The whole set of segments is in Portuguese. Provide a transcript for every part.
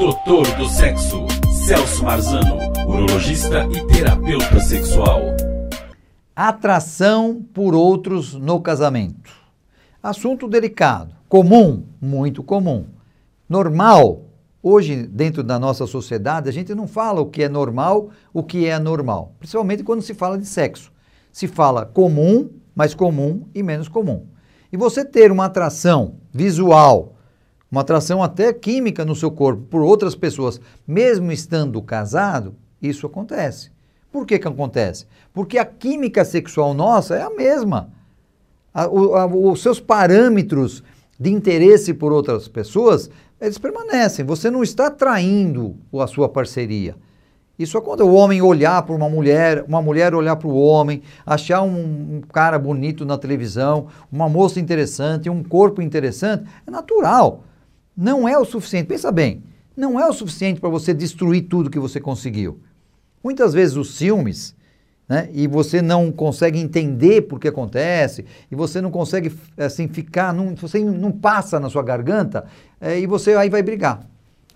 Doutor do Sexo, Celso Marzano, urologista e terapeuta sexual. Atração por outros no casamento. Assunto delicado, comum, muito comum. Normal. Hoje, dentro da nossa sociedade, a gente não fala o que é normal, o que é anormal. Principalmente quando se fala de sexo. Se fala comum, mais comum e menos comum. E você ter uma atração visual, uma atração até química no seu corpo por outras pessoas, mesmo estando casado, isso acontece. Por que, que acontece? Porque a química sexual nossa é a mesma. A, o, a, os seus parâmetros de interesse por outras pessoas, eles permanecem. Você não está traindo a sua parceria. Isso acontece. O homem olhar para uma mulher, uma mulher olhar para o homem, achar um, um, cara bonito na televisão, uma moça interessante, um corpo interessante, é natural não é o suficiente. Pensa bem, não é o suficiente para você destruir tudo que você conseguiu. Muitas vezes os ciúmes, né, e você não consegue entender por que acontece, e você não consegue assim ficar, não, você não passa na sua garganta, é, e você aí vai brigar.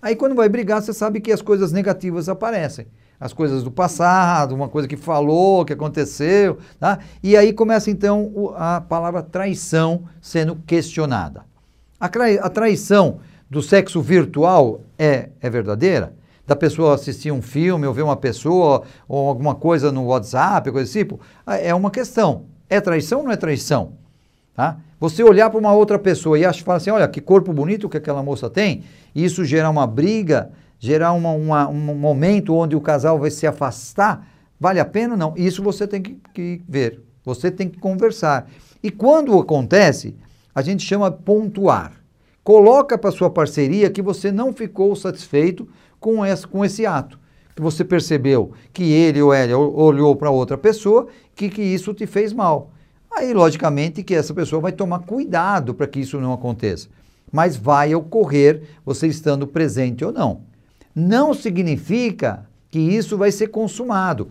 Aí quando vai brigar, você sabe que as coisas negativas aparecem. As coisas do passado, uma coisa que falou, que aconteceu, tá? E aí começa então a palavra traição sendo questionada. A traição do sexo virtual é, é verdadeira? Da pessoa assistir um filme ou ver uma pessoa ou alguma coisa no WhatsApp, coisa desse tipo, é uma questão. É traição ou não é traição? Tá? Você olhar para uma outra pessoa e achar, falar assim, olha que corpo bonito que aquela moça tem, e isso gerar uma briga, gerar uma, uma, um momento onde o casal vai se afastar, vale a pena? Não. Isso você tem que, que ver, você tem que conversar. E quando acontece, a gente chama pontuar. Coloca para sua parceria que você não ficou satisfeito com esse, com esse ato. Que você percebeu que ele ou ela olhou para outra pessoa, que, que isso te fez mal. Aí, logicamente, que essa pessoa vai tomar cuidado para que isso não aconteça. Mas vai ocorrer você estando presente ou não. Não significa que isso vai ser consumado,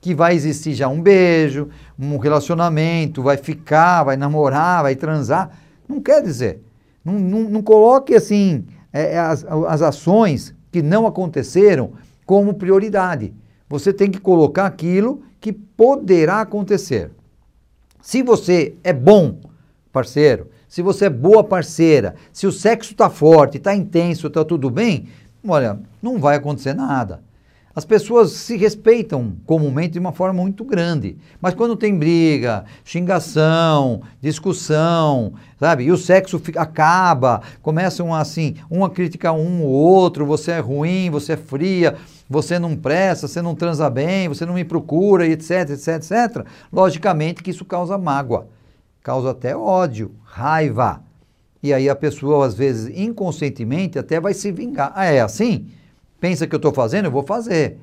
que vai existir já um beijo, um relacionamento, vai ficar, vai namorar, vai transar. Não quer dizer. Não, não, não coloque assim é, é, as, as ações que não aconteceram como prioridade. Você tem que colocar aquilo que poderá acontecer. Se você é bom parceiro, se você é boa parceira, se o sexo está forte, está intenso, está tudo bem, olha, não vai acontecer nada. As pessoas se respeitam comumente de uma forma muito grande, mas quando tem briga, xingação, discussão, sabe? E o sexo fica, acaba, começam assim, um a criticar um ou outro, você é ruim, você é fria, você não presta, você não transa bem, você não me procura, etc, etc, etc. Logicamente que isso causa mágoa, causa até ódio, raiva. E aí a pessoa, às vezes, inconscientemente, até vai se vingar. Ah, é assim? Pensa que eu estou fazendo, eu vou fazer.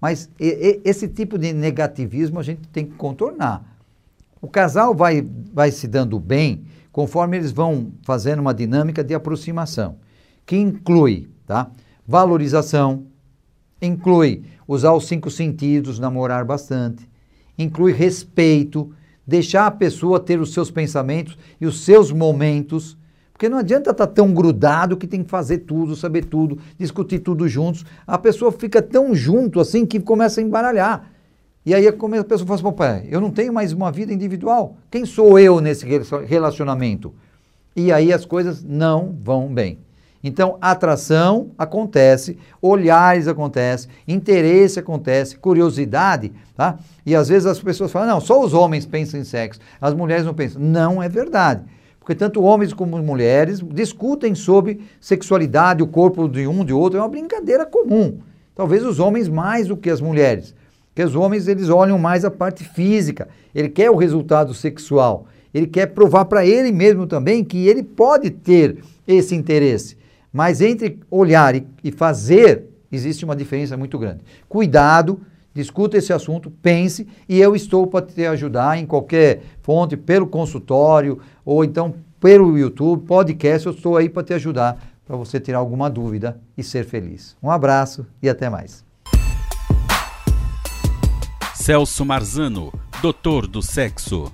Mas e, e, esse tipo de negativismo a gente tem que contornar. O casal vai, vai se dando bem conforme eles vão fazendo uma dinâmica de aproximação, que inclui tá, valorização, inclui usar os cinco sentidos, namorar bastante, inclui respeito, deixar a pessoa ter os seus pensamentos e os seus momentos porque não adianta estar tá tão grudado que tem que fazer tudo, saber tudo, discutir tudo juntos. A pessoa fica tão junto assim que começa a embaralhar. E aí a pessoa fala assim, pai, eu não tenho mais uma vida individual. Quem sou eu nesse relacionamento? E aí as coisas não vão bem. Então, atração acontece, olhares acontece, interesse acontece, curiosidade, tá? E às vezes as pessoas falam, não, só os homens pensam em sexo, as mulheres não pensam. Não é verdade. Porque tanto homens como mulheres discutem sobre sexualidade, o corpo de um, de outro, é uma brincadeira comum. Talvez os homens mais do que as mulheres. Porque os homens eles olham mais a parte física, ele quer o resultado sexual, ele quer provar para ele mesmo também que ele pode ter esse interesse. Mas entre olhar e, e fazer, existe uma diferença muito grande. Cuidado discuta esse assunto, pense e eu estou para te ajudar em qualquer fonte, pelo consultório ou então pelo YouTube, podcast, eu estou aí para te ajudar para você tirar alguma dúvida e ser feliz. Um abraço e até mais. Celso Marzano, doutor do sexo.